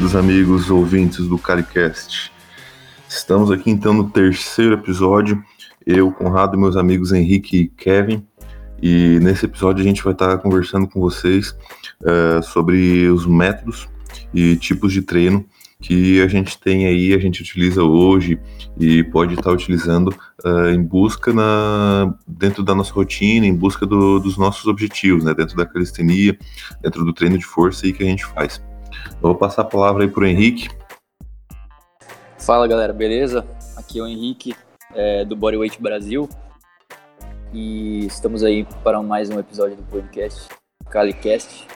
queridos amigos ouvintes do CaliCast. Estamos aqui então no terceiro episódio, eu, Conrado e meus amigos Henrique e Kevin. E nesse episódio a gente vai estar conversando com vocês uh, sobre os métodos e tipos de treino que a gente tem aí, a gente utiliza hoje e pode estar utilizando uh, em busca na, dentro da nossa rotina, em busca do, dos nossos objetivos, né? Dentro da calistenia, dentro do treino de força aí que a gente faz. Eu vou passar a palavra aí para o Henrique. Fala galera, beleza? Aqui é o Henrique é, do Bodyweight Brasil e estamos aí para mais um episódio do podcast CaliCast,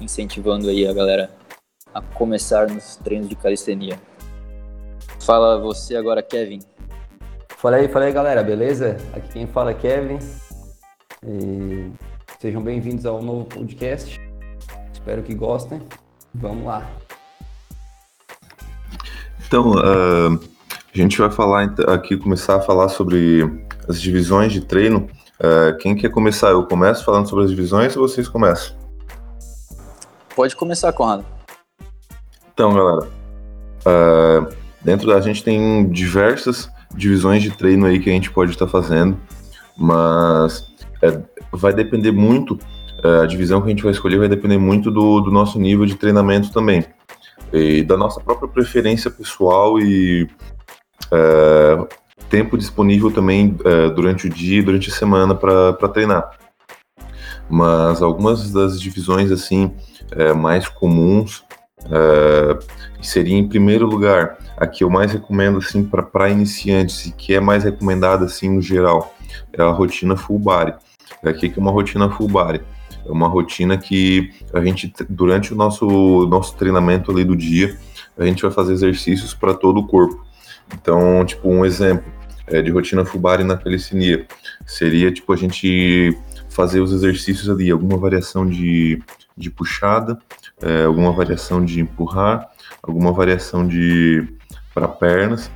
incentivando aí a galera a começar nos treinos de calistenia. Fala você agora, Kevin. Fala aí, fala aí, galera, beleza? Aqui quem fala é Kevin. E sejam bem-vindos ao novo podcast. Espero que gostem. Vamos lá. Então, uh, a gente vai falar aqui, começar a falar sobre as divisões de treino. Uh, quem quer começar? Eu começo falando sobre as divisões ou vocês começam? Pode começar, Conrado. Então, galera, uh, dentro da gente tem diversas divisões de treino aí que a gente pode estar tá fazendo, mas é, vai depender muito, a divisão que a gente vai escolher vai depender muito do, do nosso nível de treinamento também, e da nossa própria preferência pessoal e uh, tempo disponível também durante o dia, durante a semana para treinar. Mas algumas das divisões assim mais comuns seria em primeiro lugar a que eu mais recomendo assim para iniciantes e que é mais recomendada assim no geral é a rotina full body. O que é uma rotina full body? É uma rotina que a gente durante o nosso nosso treinamento ali do dia a gente vai fazer exercícios para todo o corpo. Então, tipo um exemplo é, de rotina body na calistenia seria tipo a gente fazer os exercícios ali, alguma variação de, de puxada, é, alguma variação de empurrar, alguma variação de para pernas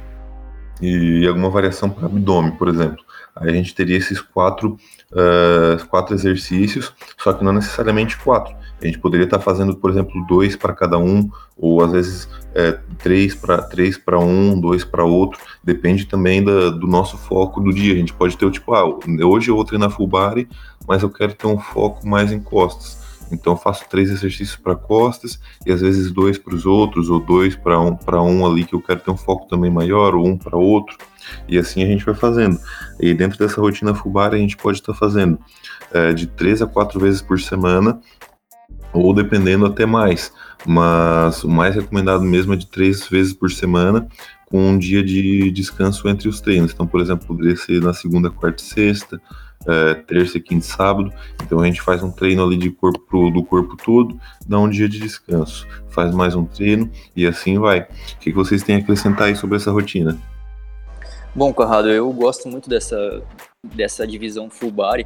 e alguma variação para abdômen, por exemplo. Aí a gente teria esses quatro, uh, quatro exercícios, só que não necessariamente quatro. A gente poderia estar fazendo, por exemplo, dois para cada um, ou às vezes é, três para três para um, dois para outro. Depende também da, do nosso foco do dia. A gente pode ter o tipo, ah, hoje eu vou treinar full body, mas eu quero ter um foco mais em costas. Então faço três exercícios para costas e às vezes dois para os outros, ou dois para um, para um ali que eu quero ter um foco também maior, ou um para outro. E assim a gente vai fazendo. E dentro dessa rotina fubar a gente pode estar tá fazendo é, de três a quatro vezes por semana, ou dependendo até mais. Mas o mais recomendado mesmo é de três vezes por semana, com um dia de descanso entre os treinos. Então, por exemplo, poderia ser na segunda, quarta e sexta, é, terça, quinta e sábado. Então a gente faz um treino ali de corpo do corpo todo, dá um dia de descanso, faz mais um treino e assim vai. O que, que vocês têm a acrescentar aí sobre essa rotina? Bom, Conrado, eu gosto muito dessa, dessa divisão full body.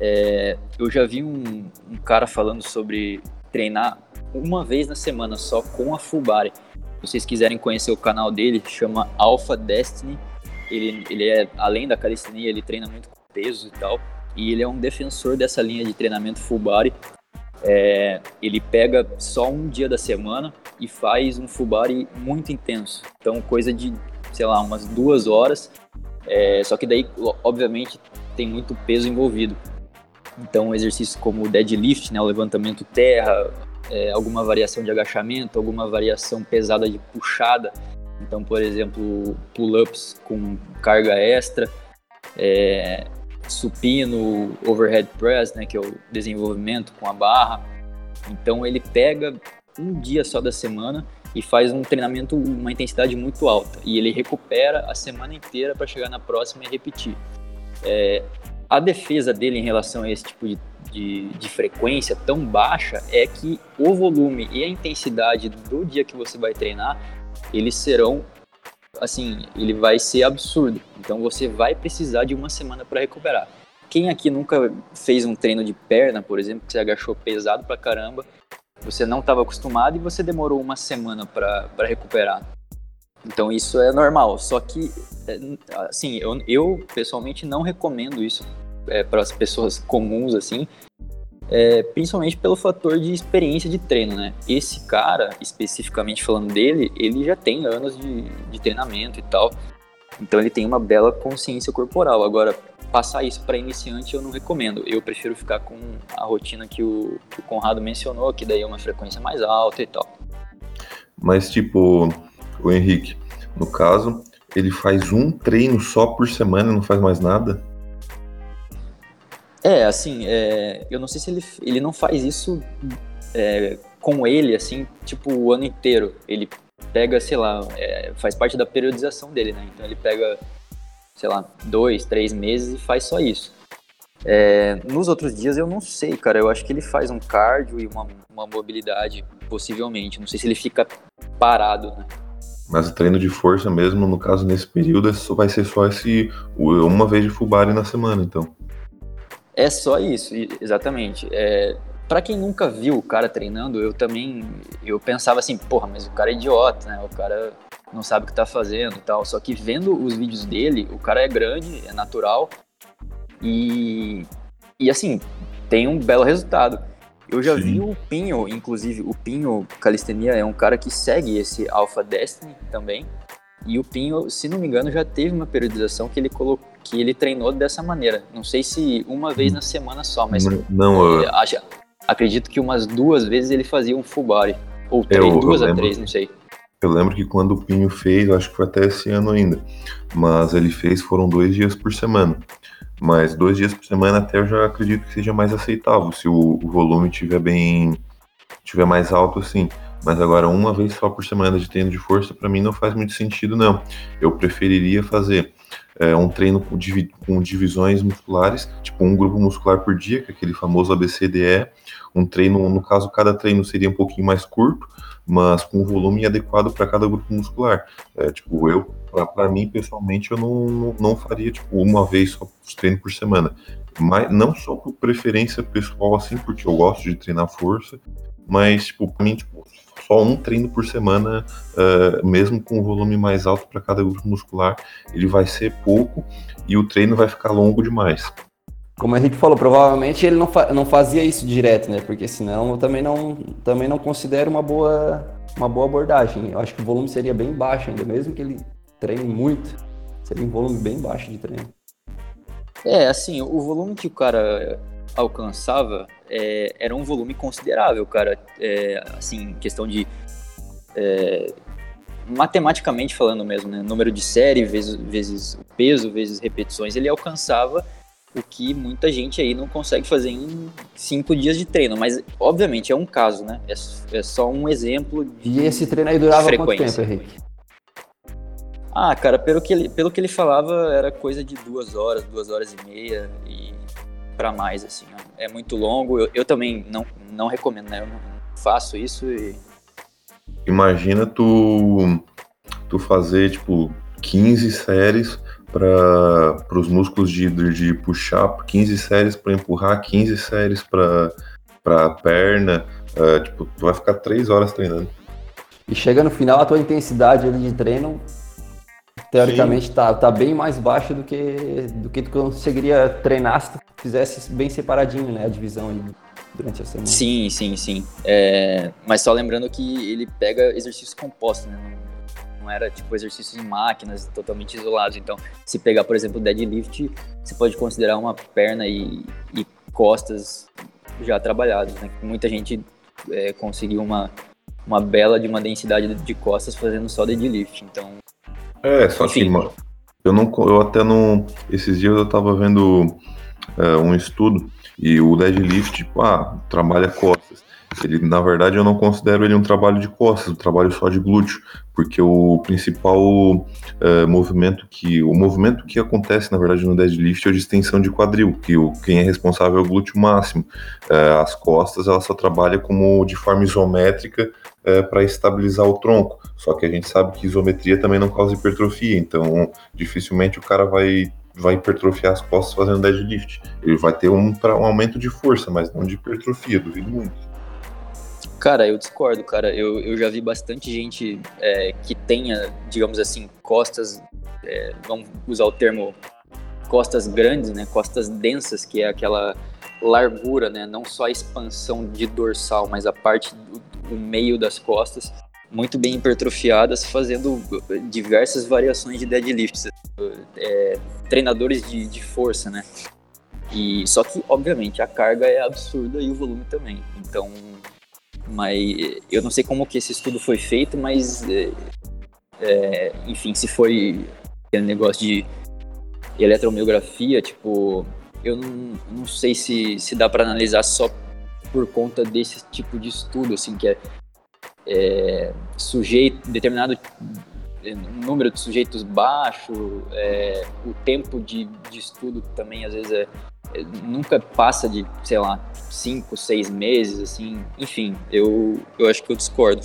É, eu já vi um, um, cara falando sobre treinar uma vez na semana só com a full body. Se vocês quiserem conhecer o canal dele, chama Alpha Destiny. Ele, ele é, além da calistenia, ele treina muito pesos e tal. E ele é um defensor dessa linha de treinamento full body. É, ele pega só um dia da semana e faz um full body muito intenso. Então, coisa de, sei lá, umas duas horas. É, só que daí, obviamente, tem muito peso envolvido. Então, exercícios como o deadlift, né, o levantamento terra, é, alguma variação de agachamento, alguma variação pesada de puxada. Então, por exemplo, pull-ups com carga extra. É, supino, overhead press, né, que é o desenvolvimento com a barra. Então ele pega um dia só da semana e faz um treinamento, uma intensidade muito alta. E ele recupera a semana inteira para chegar na próxima e repetir. É, a defesa dele em relação a esse tipo de, de, de, frequência tão baixa é que o volume e a intensidade do dia que você vai treinar, eles serão assim, ele vai ser absurdo. Então você vai precisar de uma semana para recuperar. Quem aqui nunca fez um treino de perna, por exemplo, que você agachou pesado pra caramba, você não estava acostumado e você demorou uma semana para recuperar. Então isso é normal. Só que, é, assim, eu, eu pessoalmente não recomendo isso é, para as pessoas comuns, assim, é, principalmente pelo fator de experiência de treino, né? Esse cara, especificamente falando dele, ele já tem anos de, de treinamento e tal, então ele tem uma bela consciência corporal. Agora, passar isso para iniciante eu não recomendo. Eu prefiro ficar com a rotina que o, que o Conrado mencionou, que daí é uma frequência mais alta e tal. Mas tipo, o Henrique, no caso, ele faz um treino só por semana, não faz mais nada? É, assim, é, eu não sei se ele, ele não faz isso é, com ele, assim, tipo, o ano inteiro. Ele pega, sei lá, é, faz parte da periodização dele, né? Então ele pega, sei lá, dois, três meses e faz só isso. É, nos outros dias eu não sei, cara. Eu acho que ele faz um cardio e uma, uma mobilidade, possivelmente. Não sei se ele fica parado, né? Mas o treino de força mesmo, no caso, nesse período, é vai ser só esse uma vez de full na semana, então. É só isso, exatamente. É, para quem nunca viu o cara treinando, eu também eu pensava assim, porra, mas o cara é idiota, né? O cara não sabe o que tá fazendo e tal. Só que vendo os vídeos dele, o cara é grande, é natural e e assim, tem um belo resultado. Eu já Sim. vi o Pinho, inclusive, o Pinho Calistenia é um cara que segue esse Alpha Destiny também. E o Pinho, se não me engano, já teve uma periodização que ele colocou que ele treinou dessa maneira. Não sei se uma vez na semana só, mas não, não eu... acho, acredito que umas duas vezes ele fazia um full body. Ou três, eu, duas eu a três, não sei. Eu lembro que quando o Pinho fez, acho que foi até esse ano ainda, mas ele fez foram dois dias por semana. Mas dois dias por semana até eu já acredito que seja mais aceitável, se o, o volume tiver bem. tiver mais alto assim. Mas agora, uma vez só por semana de treino de força, para mim não faz muito sentido, não. Eu preferiria fazer é, um treino com, com, divisões musculares, tipo um grupo muscular por dia, que é aquele famoso ABCDE. Um treino, no caso, cada treino seria um pouquinho mais curto, mas com volume adequado para cada grupo muscular. É, tipo, eu, para mim, pessoalmente, eu não, não faria tipo, uma vez só treino por semana. Mas não só por preferência pessoal, assim, porque eu gosto de treinar força, mas, tipo, pra mim, tipo, só um treino por semana, uh, mesmo com o volume mais alto para cada grupo muscular, ele vai ser pouco e o treino vai ficar longo demais. Como a gente falou, provavelmente ele não, fa não fazia isso direto, né? Porque senão eu também não, também não considero uma boa, uma boa abordagem. Eu acho que o volume seria bem baixo ainda, mesmo que ele treine muito, seria um volume bem baixo de treino. É, assim, o volume que o cara alcançava é, era um volume considerável, cara. É, assim, questão de. É, matematicamente falando mesmo, né? Número de série vezes, vezes peso, vezes repetições, ele alcançava o que muita gente aí não consegue fazer em cinco dias de treino. Mas, obviamente, é um caso, né? É, é só um exemplo de E esse treino aí durava quanto tempo, Henrique? Ah, cara, pelo que, ele, pelo que ele falava, era coisa de duas horas, duas horas e meia. E para mais, assim. É muito longo. Eu, eu, também não, não recomendo, né? Eu não faço isso e. Imagina tu, tu fazer, tipo, 15 séries para os músculos de, de puxar, 15 séries para empurrar, 15 séries para perna. Uh, tipo, tu vai ficar 3 horas treinando. E chega no final, a tua intensidade ali de treino teoricamente tá, tá bem mais baixa do que, do que tu conseguiria treinar se tu fizesse bem separadinho, né, a divisão aí durante a semana. Sim, sim, sim. É, mas só lembrando que ele pega exercícios compostos, né, não, não era tipo exercícios em máquinas totalmente isolados. Então, se pegar, por exemplo, deadlift, você pode considerar uma perna e, e costas já trabalhados, né? Muita gente é, conseguiu uma, uma bela de uma densidade de costas fazendo só deadlift. Então, é, só Enfim. que, mano, eu não, eu até não, esses dias eu tava vendo é, um estudo e o deadlift, tipo, ah, trabalha costas. Ele, na verdade, eu não considero ele um trabalho de costas, um trabalho só de glúteo, porque o principal é, movimento que o movimento que acontece, na verdade, no deadlift é o de extensão de quadril, que o, quem é responsável é o glúteo máximo. É, as costas, ela só trabalha como de forma isométrica é, para estabilizar o tronco. Só que a gente sabe que isometria também não causa hipertrofia, então dificilmente o cara vai vai hipertrofiar as costas fazendo deadlift. Ele vai ter um, um aumento de força, mas não de hipertrofia, duvido muito. Cara, eu discordo, cara. Eu, eu já vi bastante gente é, que tenha, digamos assim, costas, é, vamos usar o termo costas grandes, né? Costas densas, que é aquela largura, né? Não só a expansão de dorsal, mas a parte do, do meio das costas muito bem hipertrofiadas, fazendo diversas variações de deadlifts. É, treinadores de, de força, né? E só que, obviamente, a carga é absurda e o volume também. Então, mas eu não sei como que esse estudo foi feito, mas é, é, enfim, se foi aquele negócio de eletromiografia, tipo, eu não, não sei se, se dá para analisar só por conta desse tipo de estudo, assim, que é, é sujeito, determinado é, número de sujeitos baixo, é, o tempo de, de estudo também às vezes é, é, nunca passa de, sei lá, cinco, seis meses, assim, enfim, eu, eu acho que eu discordo.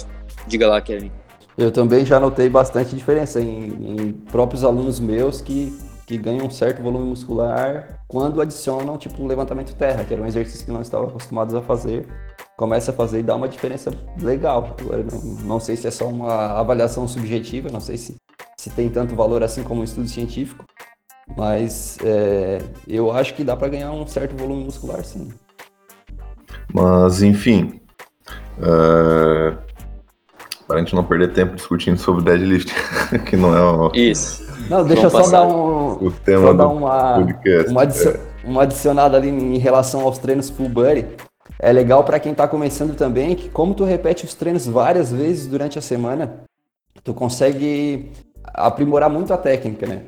Diga lá, Kevin. Eu também já notei bastante diferença em, em próprios alunos meus que, que ganham um certo volume muscular quando adicionam, tipo, o levantamento terra, que era um exercício que não estavam acostumados a fazer começa a fazer e dá uma diferença legal. Agora, não, não sei se é só uma avaliação subjetiva, não sei se, se tem tanto valor assim como um estudo científico, mas é, eu acho que dá para ganhar um certo volume muscular, sim. Mas, enfim, uh, para a gente não perder tempo discutindo sobre deadlift, que não é o... Isso. Não, deixa eu só dar um... O tema só dar uma, uma, adici é. uma adicionada ali em relação aos treinos full body é legal para quem está começando também que como tu repete os treinos várias vezes durante a semana, tu consegue aprimorar muito a técnica, né?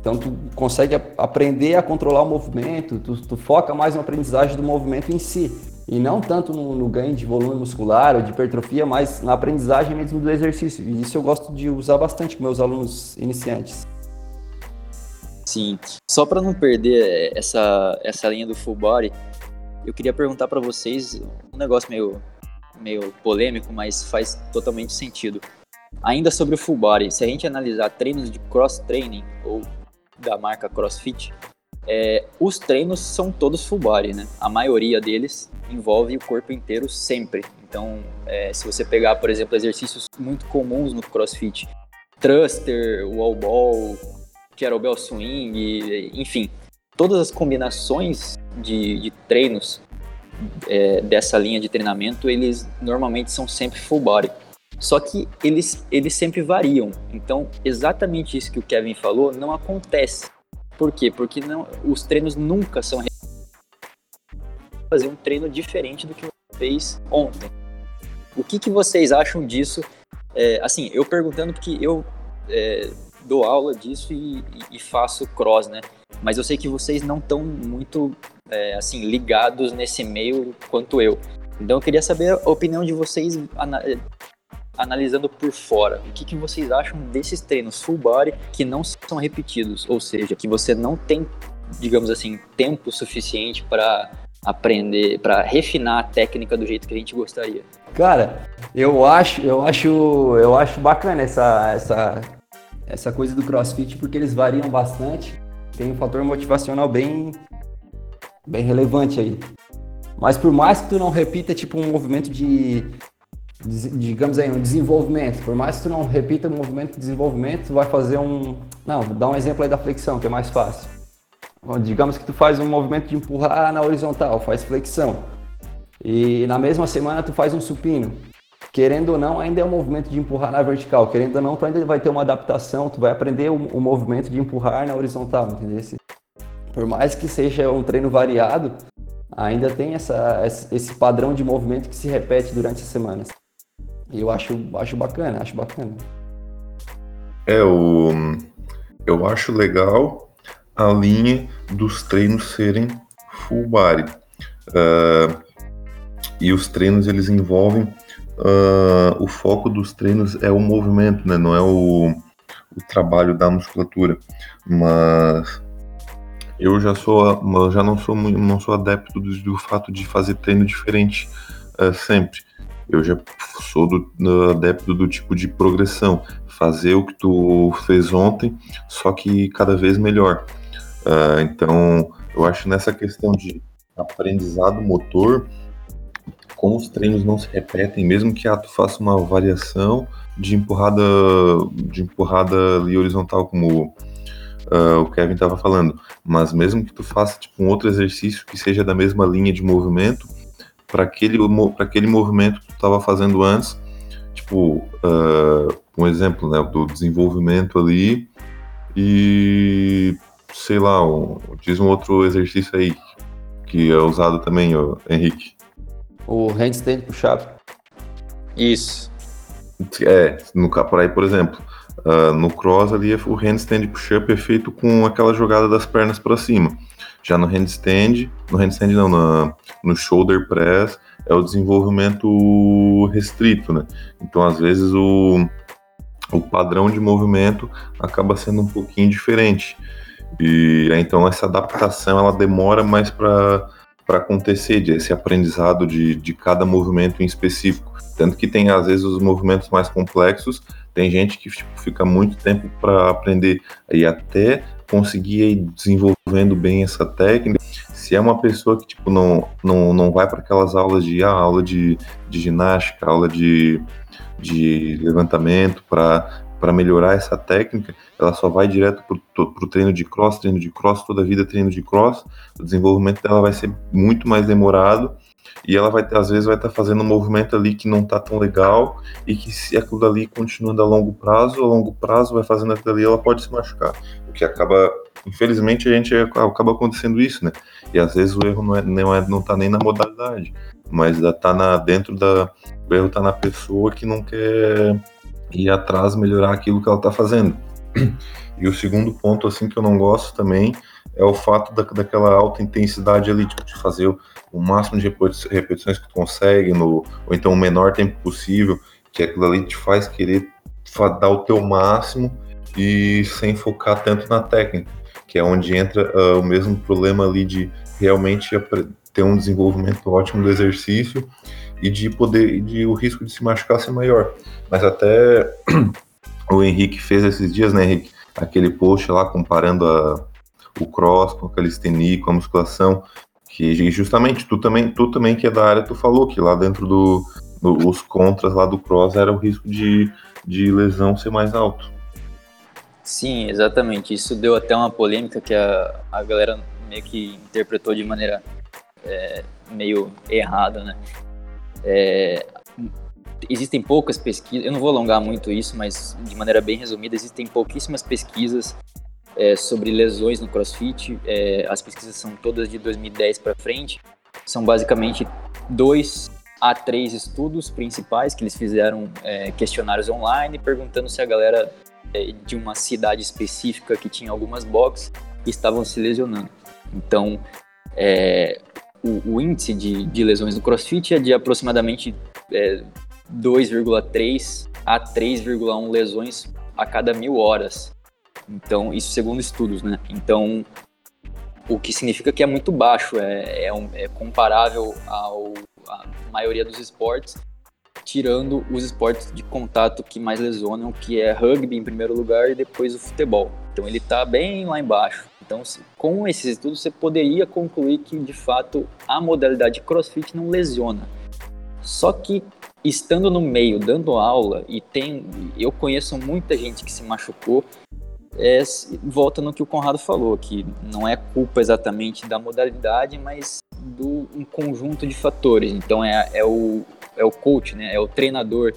Então tu consegue aprender a controlar o movimento, tu, tu foca mais na aprendizagem do movimento em si e não tanto no, no, ganho de volume muscular ou de hipertrofia, mas na aprendizagem mesmo do exercício. E isso eu gosto de usar bastante com meus alunos iniciantes. Sim, só para não perder essa, essa linha do full body, eu queria perguntar para vocês um negócio meio, meio polêmico, mas faz totalmente sentido. Ainda sobre o full body, se a gente analisar treinos de cross training ou da marca CrossFit, é, os treinos são todos full body, né? A maioria deles envolve o corpo inteiro sempre. Então, é, se você pegar, por exemplo, exercícios muito comuns no CrossFit, thruster, wall ball, kettlebell swing, enfim, todas as combinações de, de treinos é, dessa linha de treinamento, eles normalmente são sempre full body. Só que eles, eles sempre variam. Então, exatamente isso que o Kevin falou não acontece. Por quê? Porque não, os treinos nunca são fazer um treino diferente do que você fez ontem. O que, que vocês acham disso? É, assim, eu perguntando porque eu é, dou aula disso e, e, faço cross, né? Mas eu sei que vocês não estão muito é, assim ligados nesse meio quanto eu. Então eu queria saber a opinião de vocês ana analisando por fora. O que, que vocês acham desses treinos full body que não são repetidos? Ou seja, que você não tem, digamos assim, tempo suficiente para aprender, para refinar a técnica do jeito que a gente gostaria. Cara, eu acho, eu acho, eu acho bacana essa, essa, essa coisa do CrossFit porque eles variam bastante tem um fator motivacional bem, bem relevante aí. Mas por mais que tu não repita tipo um movimento de, de, digamos aí, um desenvolvimento, por mais que tu não repita um movimento de desenvolvimento, tu vai fazer um, não, dar um exemplo aí da flexão, que é mais fácil. Digamos que tu faz um movimento de empurrar na horizontal, faz flexão. E na mesma semana tu faz um supino querendo ou não, ainda é um movimento de empurrar na vertical. Querendo ou não, tu ainda vai ter uma adaptação, tu vai aprender o, o movimento de empurrar na horizontal, entendeu? Por mais que seja um treino variado, ainda tem essa, esse padrão de movimento que se repete durante as semanas. E eu acho, acho bacana, acho bacana. É, o, eu acho legal a linha dos treinos serem full body. Uh, e os treinos eles envolvem uh, o foco dos treinos é o movimento, né? Não é o, o trabalho da musculatura. Mas eu já sou, eu já não sou não sou adepto do, do fato de fazer treino diferente uh, sempre. Eu já sou do, adepto do tipo de progressão, fazer o que tu fez ontem, só que cada vez melhor. Uh, então, eu acho nessa questão de aprendizado motor, como os treinos não se repetem, mesmo que ah, tu faça uma variação de empurrada de empurrada horizontal, como uh, o Kevin estava falando, mas mesmo que tu faça tipo, um outro exercício que seja da mesma linha de movimento, para aquele, aquele movimento que tu estava fazendo antes, tipo, uh, um exemplo né, do desenvolvimento ali, e sei lá, um, diz um outro exercício aí que é usado também, ó, Henrique. O handstand push-up. Isso. É, no por aí, por exemplo, uh, no cross ali o handstand push-up é feito com aquela jogada das pernas para cima. Já no handstand, no handstand não, no shoulder press é o desenvolvimento restrito, né? Então às vezes o, o padrão de movimento acaba sendo um pouquinho diferente. E então essa adaptação ela demora mais para acontecer, de esse aprendizado de, de cada movimento em específico. Tanto que tem às vezes os movimentos mais complexos, tem gente que tipo, fica muito tempo para aprender e até conseguir ir desenvolvendo bem essa técnica. Se é uma pessoa que tipo não não, não vai para aquelas aulas de ah, aula de, de ginástica, aula de, de levantamento para melhorar essa técnica, ela só vai direto para o treino de cross, treino de cross, toda a vida treino de cross, o desenvolvimento dela vai ser muito mais demorado e ela vai às vezes vai estar tá fazendo um movimento ali que não está tão legal e que se aquilo ali continuando a longo prazo, a longo prazo vai fazendo aquilo ali, ela pode se machucar, o que acaba, infelizmente a gente acaba acontecendo isso, né? E às vezes o erro não é, não, é, não tá nem na modalidade, mas tá na dentro da o erro tá na pessoa que não quer ir atrás melhorar aquilo que ela está fazendo. E o segundo ponto, assim, que eu não gosto também é o fato da, daquela alta intensidade ali, tipo, de fazer o, máximo de repetições que tu consegue, no, ou então o menor tempo possível, que aquilo ali te faz querer dar o teu máximo e sem focar tanto na técnica, que é onde entra uh, o mesmo problema ali de realmente ter um desenvolvimento ótimo do exercício e de poder de o risco de se machucar ser maior. Mas até o Henrique fez esses dias, né, Henrique? Aquele post lá comparando a, o cross com a calistenia, com a musculação, que justamente tu também, tu também que é da área, tu falou que lá dentro do, do os contras lá do cross era o risco de, de lesão ser mais alto. Sim, exatamente. Isso deu até uma polêmica que a, a galera meio que interpretou de maneira é, meio errada, né? É, existem poucas pesquisas, eu não vou alongar muito isso, mas de maneira bem resumida, existem pouquíssimas pesquisas é, sobre lesões no CrossFit. É, as pesquisas são todas de 2010 para frente. São basicamente dois a três estudos principais que eles fizeram é, questionários online perguntando se a galera é, de uma cidade específica que tinha algumas boxes estavam se lesionando. Então, é, o, o índice de, de, lesões no CrossFit é de aproximadamente é, 2,3 a 3,1 lesões a cada mil horas. Então, isso segundo estudos, né? Então, o que significa que é muito baixo, é, é, um, é comparável ao, à maioria dos esportes, tirando os esportes de contato que mais lesionam, que é rugby em primeiro lugar e depois o futebol. Então, ele está bem lá embaixo. Então, com esses estudos, você poderia concluir que, de fato, a modalidade crossfit não lesiona. Só que, estando no meio, dando aula, e tem, eu conheço muita gente que se machucou, é, volta no que o Conrado falou, que não é culpa exatamente da modalidade, mas do um conjunto de fatores. Então, é, é, o, é o coach, né? é o treinador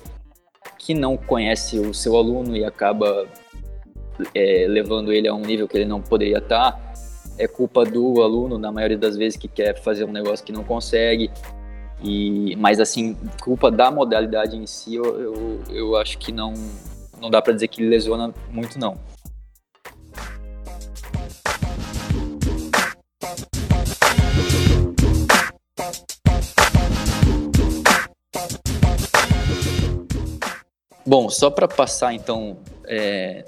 que não conhece o seu aluno e acaba é, levando ele a um nível que ele não poderia estar. É culpa do aluno, na maioria das vezes, que quer fazer um negócio que não consegue. E, mas, assim, culpa da modalidade em si, eu, eu, eu acho que não, não dá para dizer que lesiona muito, não. Bom, só para passar então é,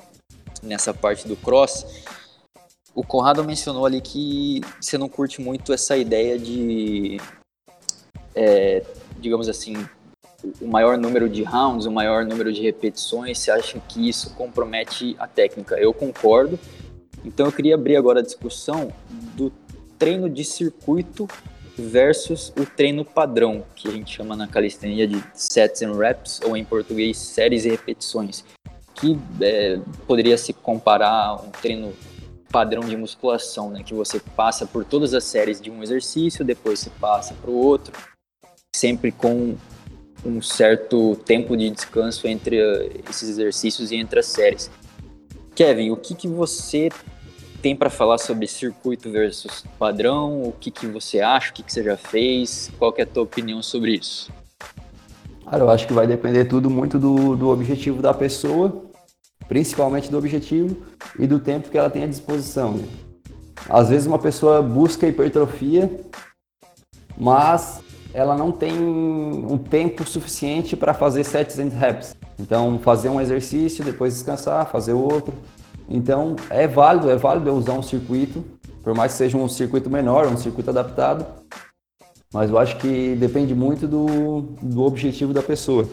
nessa parte do cross, o Conrado mencionou ali que você não curte muito essa ideia de, é, digamos assim, o maior número de rounds, o maior número de repetições, você acha que isso compromete a técnica? Eu concordo. Então eu queria abrir agora a discussão do treino de circuito versus o treino padrão, que a gente chama na calistenia de sets and reps, ou em português, séries e repetições que é, poderia se comparar um treino padrão de musculação, né? Que você passa por todas as séries de um exercício, depois você passa para o outro, sempre com um certo tempo de descanso entre eh, esses exercícios e entre as séries. Kevin, o que, que você tem para falar sobre circuito versus padrão? O que, que você acha? O que, que você já fez? Qual é a tua opinião sobre isso? Cara, eu acho que vai depender tudo muito do, do objetivo da pessoa, principalmente do objetivo e do tempo que ela tem à disposição. Né? Às vezes uma pessoa busca hipertrofia, mas ela não tem um tempo suficiente para fazer 700 reps. Então, fazer um exercício, depois descansar, fazer outro. Então, é válido, é válido eu usar um circuito, por mais que seja um circuito menor, um circuito adaptado, mas eu acho que depende muito do, do objetivo da pessoa.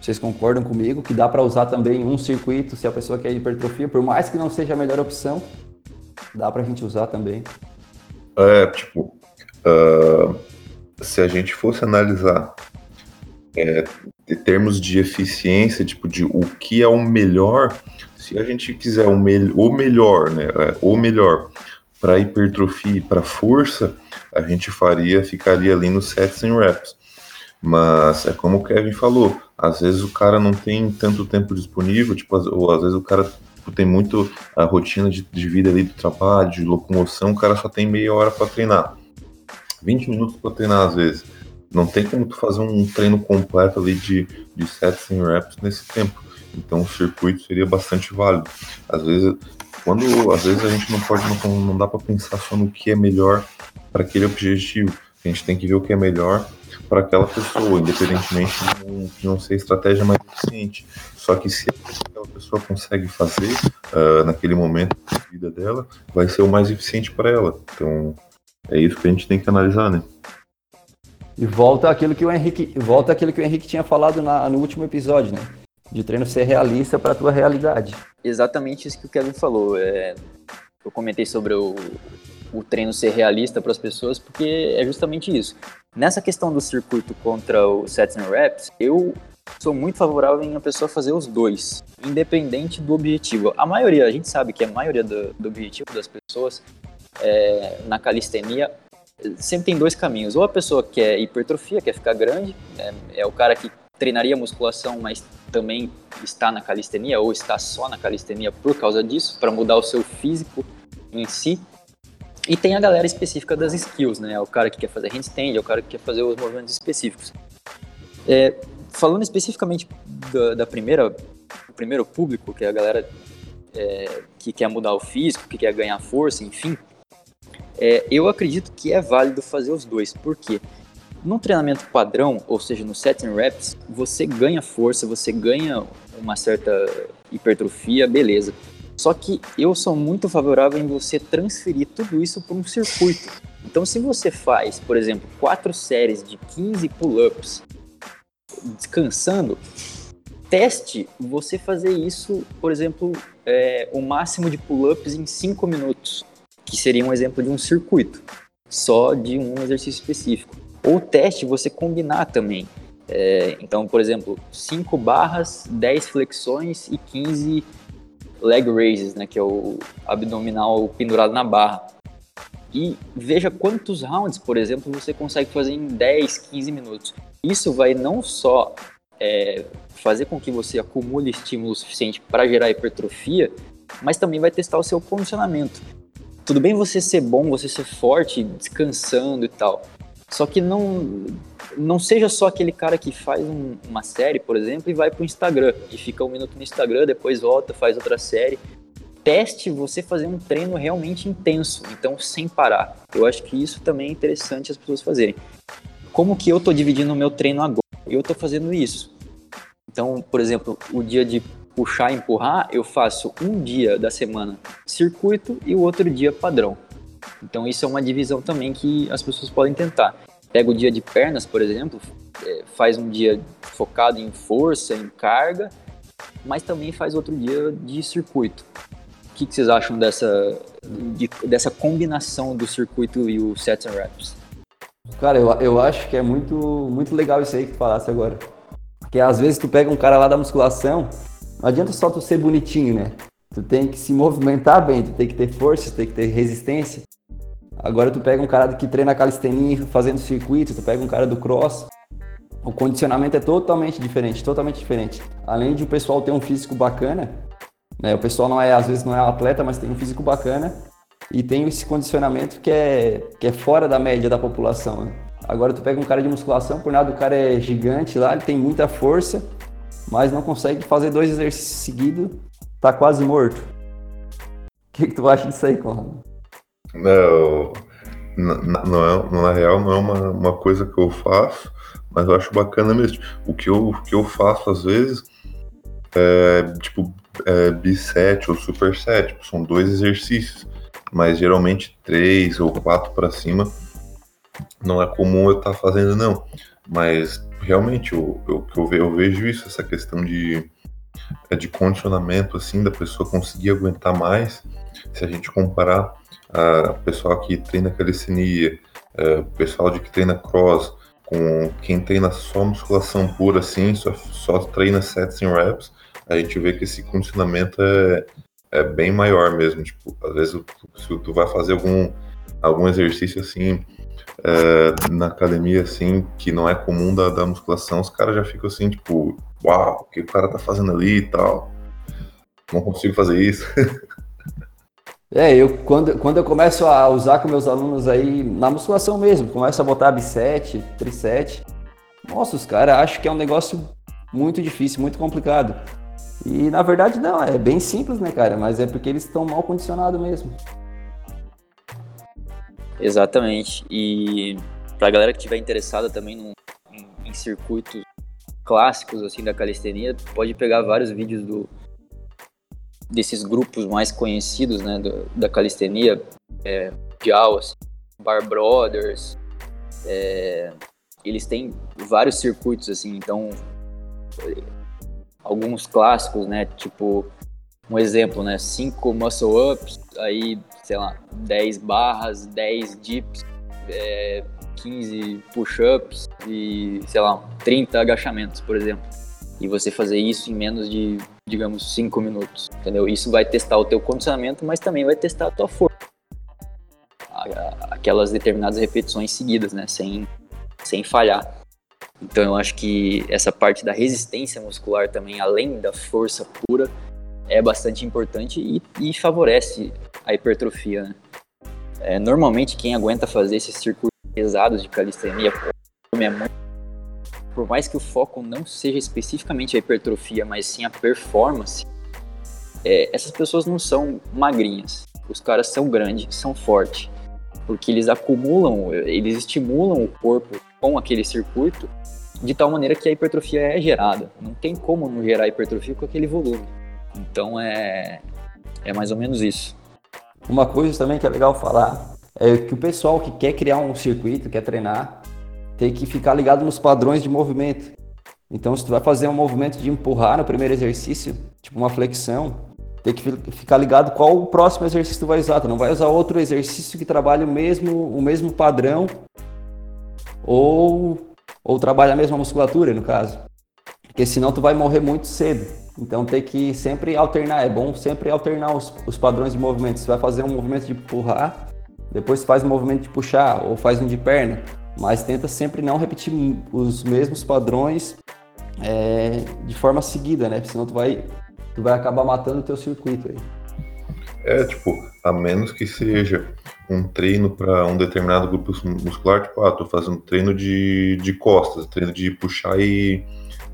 Vocês concordam comigo que dá para usar também um circuito se a pessoa quer hipertrofia, por mais que não seja a melhor opção, dá para a gente usar também. É, tipo, uh, se a gente fosse analisar é, termos de eficiência, tipo, de o que é o melhor, se a gente quiser o, me o melhor, né, é, o melhor para hipertrofia e para força, a gente faria, ficaria ali nos sets em reps. Mas é como o Kevin falou, às vezes o cara não tem tanto tempo disponível, tipo, ou às vezes o cara tipo, tem muito a rotina de, de vida ali do trabalho, de locomoção, o cara só tem meia hora para treinar. 20 minutos para treinar às vezes. Não tem como tu fazer um treino completo ali de, de sets em reps nesse tempo. Então o circuito seria bastante válido. Às vezes, quando às vezes a gente não pode, não, não dá para pensar só no que é melhor para aquele objetivo. A gente tem que ver o que é melhor para aquela pessoa, independentemente de não, de não, ser estratégia mais eficiente. Só que se aquela pessoa consegue fazer uh, naquele momento da vida dela, vai ser o mais eficiente para ela. Então, é isso que a gente tem que analisar, né? E volta aquilo que o Henrique, volta aquilo que o Henrique tinha falado na, no último episódio, né? De treino ser realista para a tua realidade. Exatamente isso que o Kevin falou. É, eu comentei sobre o, o treino ser realista para as pessoas, porque é justamente isso. Nessa questão do circuito contra o sets and reps, eu sou muito favorável em a pessoa fazer os dois, independente do objetivo. A maioria, a gente sabe que a maioria do, do objetivo das pessoas é, na calistenia sempre tem dois caminhos. Ou a pessoa quer hipertrofia, quer ficar grande, né? é o cara que treinaria musculação, mas também está na calistenia ou está só na calistenia por causa disso, para mudar o seu físico em si. E tem a galera específica das skills, né? É o cara que quer fazer handstand, é o cara que quer fazer os movimentos específicos. É, falando especificamente da, da, primeira, do primeiro público, que é a galera é, que quer mudar o físico, que quer ganhar força, enfim, é, eu acredito que é válido fazer os dois, porque no treinamento padrão, ou seja, no set and reps, você ganha força, você ganha uma certa hipertrofia, beleza. Só que eu sou muito favorável em você transferir tudo isso para um circuito. Então, se você faz, por exemplo, quatro séries de 15 pull-ups descansando, teste você fazer isso, por exemplo, é, o máximo de pull-ups em 5 minutos que seria um exemplo de um circuito, só de um exercício específico. Ou teste você combinar também. É, então, por exemplo, 5 barras, 10 flexões e 15 leg raises, né, que é o abdominal pendurado na barra. E veja quantos rounds, por exemplo, você consegue fazer em 10, 15 minutos. Isso vai não só é, fazer com que você acumule estímulo suficiente para gerar hipertrofia, mas também vai testar o seu condicionamento tudo bem você ser bom, você ser forte, descansando e tal. Só que não não seja só aquele cara que faz um, uma série, por exemplo, e vai pro Instagram e fica um minuto no Instagram, depois volta, faz outra série. Teste você fazer um treino realmente intenso, então sem parar. Eu acho que isso também é interessante as pessoas fazerem. Como que eu tô dividindo o meu treino agora? Eu tô fazendo isso. Então, por exemplo, o dia de puxar e empurrar, eu faço um dia da semana circuito e o outro dia padrão. Então isso é uma divisão também que as pessoas podem tentar. Pega o dia de pernas, por exemplo, é, faz um dia focado em força, em carga, mas também faz outro dia de circuito. O que, que vocês acham dessa, de, dessa combinação do circuito e o sets and reps? Cara, eu, eu acho que é muito, muito legal isso aí que tu falasse agora. Porque às vezes tu pega um cara lá da musculação, não adianta só tu ser bonitinho, né? tu tem que se movimentar bem, tu tem que ter força, tu tem que ter resistência. Agora tu pega um cara que treina calistenia fazendo circuito, tu pega um cara do cross, o condicionamento é totalmente diferente, totalmente diferente. Além de o pessoal ter um físico bacana, né? O pessoal não é, às vezes não é atleta, mas tem um físico bacana e tem esse condicionamento que é, que é fora da média da população. Né? Agora tu pega um cara de musculação, por nada o cara é gigante lá, ele tem muita força, mas não consegue fazer dois exercícios seguidos, tá quase morto. O que, que tu acha disso aí, Conrado? Não, na, não é, na real não é uma, uma coisa que eu faço, mas eu acho bacana mesmo. O que eu, o que eu faço às vezes é tipo é, ou superset, tipo, são dois exercícios, mas geralmente três ou quatro para cima não é comum eu estar tá fazendo não. Mas realmente eu, eu, eu, eu vejo isso, essa questão de, é de condicionamento assim da pessoa conseguir aguentar mais. Se a gente comparar a pessoal que treina calistenia, é, pessoal de que treina cross, com quem treina só musculação pura assim, só, só treina sets em reps, a gente vê que esse condicionamento é, é bem maior mesmo. Tipo, às vezes se tu vai fazer algum, algum exercício assim é, na academia assim, que não é comum da, da musculação, os caras já ficam assim, tipo, uau, o que o cara tá fazendo ali e tal. Não consigo fazer isso. É, eu quando, quando eu começo a usar com meus alunos aí, na musculação mesmo, começo a botar bisete, trisete, nossa, os caras acham que é um negócio muito difícil, muito complicado. E na verdade não, é bem simples, né, cara? Mas é porque eles estão mal condicionados mesmo. Exatamente. E pra galera que estiver interessada também em, em circuitos clássicos assim da calistenia, pode pegar vários vídeos do desses grupos mais conhecidos né, do, da calistenia é, mundial, assim, Bar Brothers, é, eles têm vários circuitos assim, então alguns clássicos, né, tipo um exemplo, né, 5 muscle ups, aí, sei lá, 10 barras, 10 dips, é, 15 push-ups e, sei lá, 30 agachamentos, por exemplo. E você fazer isso em menos de digamos, cinco minutos, entendeu? Isso vai testar o teu condicionamento, mas também vai testar a tua força. Aquelas determinadas repetições seguidas, né? Sem, sem falhar. Então eu acho que essa parte da resistência muscular também, além da força pura, é bastante importante e, e favorece a hipertrofia, né? É, normalmente quem aguenta fazer esses circuitos pesados de calistenia, é por mais que o foco não seja especificamente a hipertrofia, mas sim a performance, é, essas pessoas não são magrinhas. Os caras são grandes, são fortes, porque eles acumulam, eles estimulam o corpo com aquele circuito de tal maneira que a hipertrofia é gerada. Não tem como não gerar hipertrofia com aquele volume. Então é, é mais ou menos isso. Uma coisa também que é legal falar é que o pessoal que quer criar um circuito, quer treinar, tem que ficar ligado nos padrões de movimento. Então, se tu vai fazer um movimento de empurrar no primeiro exercício, tipo uma flexão, tem que ficar ligado qual o próximo exercício tu vai usar. Tu não vai usar outro exercício que trabalhe o mesmo, o mesmo padrão ou, ou trabalha a mesma musculatura, no caso. Porque senão tu vai morrer muito cedo. Então tem que sempre alternar. É bom sempre alternar os, os padrões de movimento. Se vai fazer um movimento de empurrar, depois faz um movimento de puxar ou faz um de perna mas tenta sempre não repetir os mesmos padrões é, de forma seguida, né? Senão tu vai, tu vai acabar matando o teu circuito aí. É, tipo, a menos que seja um treino para um determinado grupo muscular, tipo, ah, tô fazendo treino de, de costas, treino de puxar e,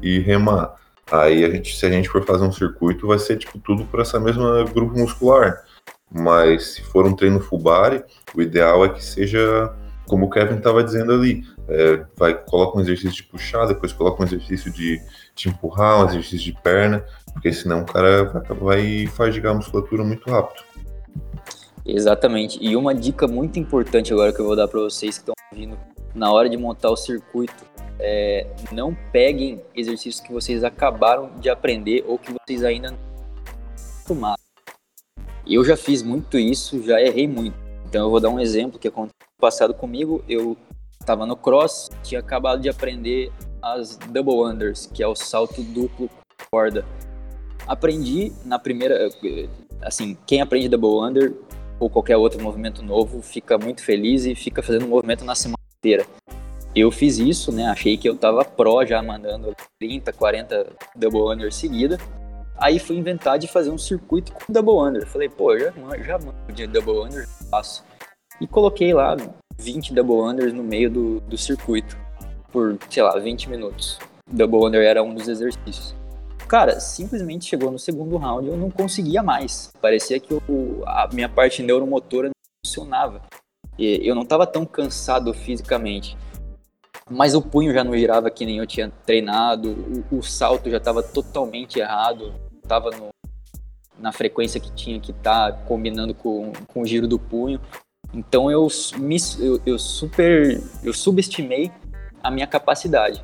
e remar. Aí a gente, se a gente for fazer um circuito, vai ser tipo tudo por essa mesma grupo muscular. Mas se for um treino full body, o ideal é que seja como o Kevin estava dizendo ali, é, vai, coloca um exercício de puxar, depois coloca um exercício de, de empurrar, um exercício de perna, porque senão o cara vai, vai fadigar a musculatura muito rápido. Exatamente. E uma dica muito importante agora que eu vou dar para vocês que estão vindo na hora de montar o circuito é não peguem exercícios que vocês acabaram de aprender ou que vocês ainda não tomaram. Eu já fiz muito isso, já errei muito. Então eu vou dar um exemplo que aconteceu passado comigo. Eu estava no cross, tinha acabado de aprender as double unders, que é o salto duplo corda. aprendi na primeira. Assim, quem aprende double under ou qualquer outro movimento novo fica muito feliz e fica fazendo um movimento na semana inteira. Eu fiz isso, né? Achei que eu tava pró já mandando 30, 40 double under seguida. Aí fui inventar de fazer um circuito com double under. Falei, pô, já, já mando de double under, faço. E coloquei lá 20 double unders no meio do, do circuito por, sei lá, 20 minutos. Double under era um dos exercícios. Cara, simplesmente chegou no segundo round eu não conseguia mais. Parecia que eu, a minha parte neuromotora não funcionava. E eu não estava tão cansado fisicamente. Mas o punho já não girava que nem eu tinha treinado, o, o salto já estava totalmente errado, estava na frequência que tinha que estar, tá, combinando com, com o giro do punho. Então eu, me, eu, eu super eu subestimei a minha capacidade.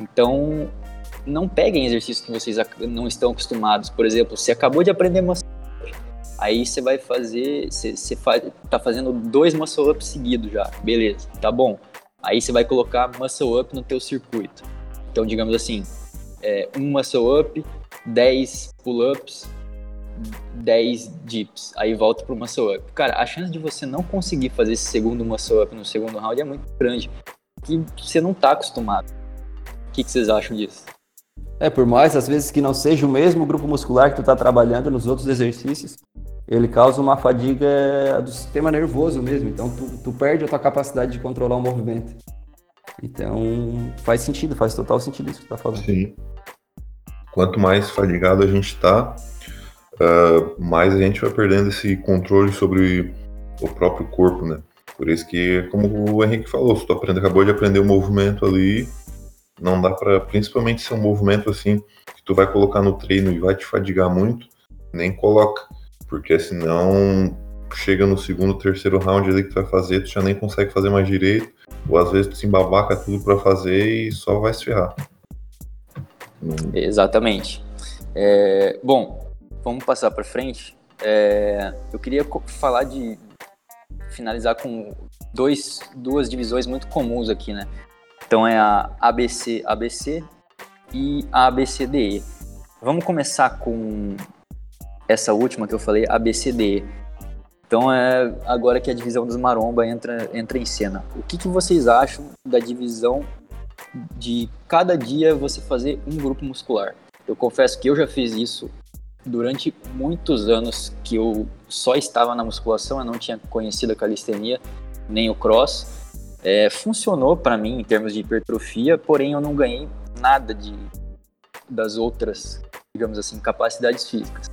Então não peguem exercícios que vocês não estão acostumados. Por exemplo, você acabou de aprender muscle up, aí você vai fazer, você, você faz, tá fazendo dois muscle ups seguidos já, beleza, tá bom. Aí você vai colocar muscle up no teu circuito. Então, digamos assim, é, um muscle up, 10 pull-ups, 10 dips, aí volta pro muscle up. Cara, a chance de você não conseguir fazer esse segundo muscle up no segundo round é muito grande, que você não tá acostumado. O que, que vocês acham disso? É, por mais às vezes que não seja o mesmo grupo muscular que tu está trabalhando nos outros exercícios, ele causa uma fadiga do sistema nervoso mesmo. Então tu, tu perde a tua capacidade de controlar o movimento. Então faz sentido, faz total sentido isso que tu tá falando. Sim. Quanto mais fadigado a gente está, uh, mais a gente vai perdendo esse controle sobre o próprio corpo, né? Por isso que, como o Henrique falou, se tu aprende, acabou de aprender o movimento ali, não dá para, principalmente se é um movimento assim que tu vai colocar no treino e vai te fadigar muito, nem coloca, porque senão chega no segundo, terceiro round ali que tu vai fazer, tu já nem consegue fazer mais direito, ou às vezes tu se embabaca tudo para fazer e só vai se ferrar. Exatamente. É, bom, vamos passar para frente. É, eu queria falar de finalizar com dois, duas divisões muito comuns aqui, né? Então é a ABC ABC e a ABCDE. Vamos começar com essa última que eu falei, ABCDE. Então é agora que a divisão dos maromba entra, entra em cena. O que, que vocês acham da divisão de cada dia você fazer um grupo muscular? Eu confesso que eu já fiz isso durante muitos anos que eu só estava na musculação, eu não tinha conhecido a calistenia nem o cross. É, funcionou para mim em termos de hipertrofia, porém eu não ganhei nada de das outras, digamos assim, capacidades físicas.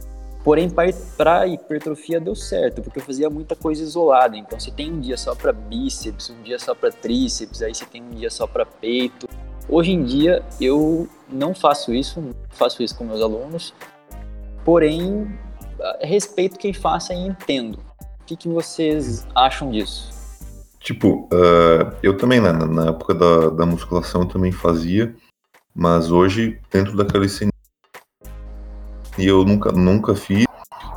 Porém, para hipertrofia deu certo, porque eu fazia muita coisa isolada. Então, você tem um dia só para bíceps, um dia só para tríceps, aí você tem um dia só para peito. Hoje em dia, eu não faço isso, não faço isso com meus alunos. Porém, respeito quem faça e entendo. O que, que vocês acham disso? Tipo, uh, eu também, né, na época da, da musculação, eu também fazia, mas hoje, dentro da calistenia, eu nunca, nunca fiz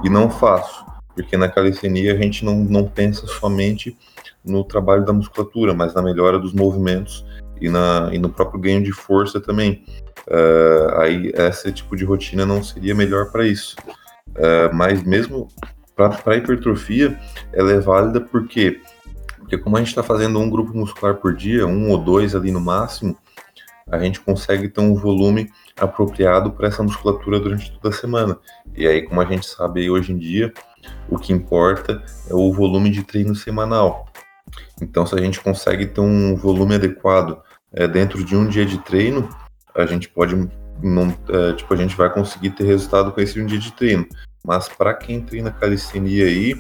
e não faço, porque na calistenia a gente não, não pensa somente no trabalho da musculatura, mas na melhora dos movimentos e, na, e no próprio ganho de força também. Uh, aí, esse tipo de rotina não seria melhor para isso. Uh, mas mesmo para hipertrofia, ela é válida porque porque como a gente está fazendo um grupo muscular por dia, um ou dois ali no máximo, a gente consegue ter um volume apropriado para essa musculatura durante toda a semana. E aí, como a gente sabe hoje em dia, o que importa é o volume de treino semanal. Então, se a gente consegue ter um volume adequado é, dentro de um dia de treino, a gente pode não, é, tipo, a gente vai conseguir ter resultado com esse um dia de treino. Mas para quem treina calistenia aí,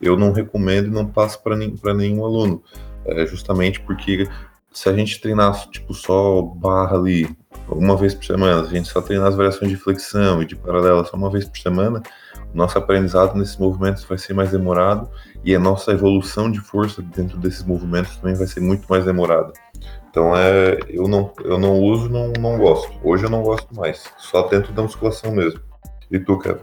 eu não recomendo e não passo para nenhum aluno. É justamente porque se a gente treinar tipo só barra ali uma vez por semana, se a gente só treinar as variações de flexão e de paralela só uma vez por semana, o nosso aprendizado nesses movimentos vai ser mais demorado e a nossa evolução de força dentro desses movimentos também vai ser muito mais demorada. Então é, eu não, eu não uso, não, não gosto. Hoje eu não gosto mais, só dentro da musculação mesmo. E tu, Kevin?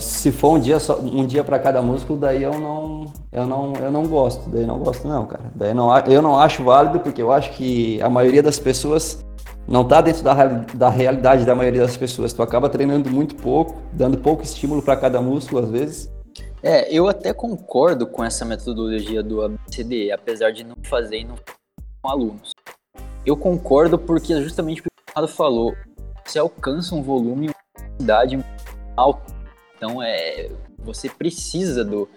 se for um dia só, um dia para cada músculo, daí eu não, eu não, eu não gosto, daí não gosto não, cara. Daí não, eu não acho válido porque eu acho que a maioria das pessoas não tá dentro da, da realidade da maioria das pessoas. Tu acaba treinando muito pouco, dando pouco estímulo para cada músculo às vezes. É, eu até concordo com essa metodologia do ABCDE, apesar de não fazer e não com alunos. Eu concordo porque justamente o que o Ricardo falou, você alcança um volume, uma intensidade alta. Então é, você precisa do,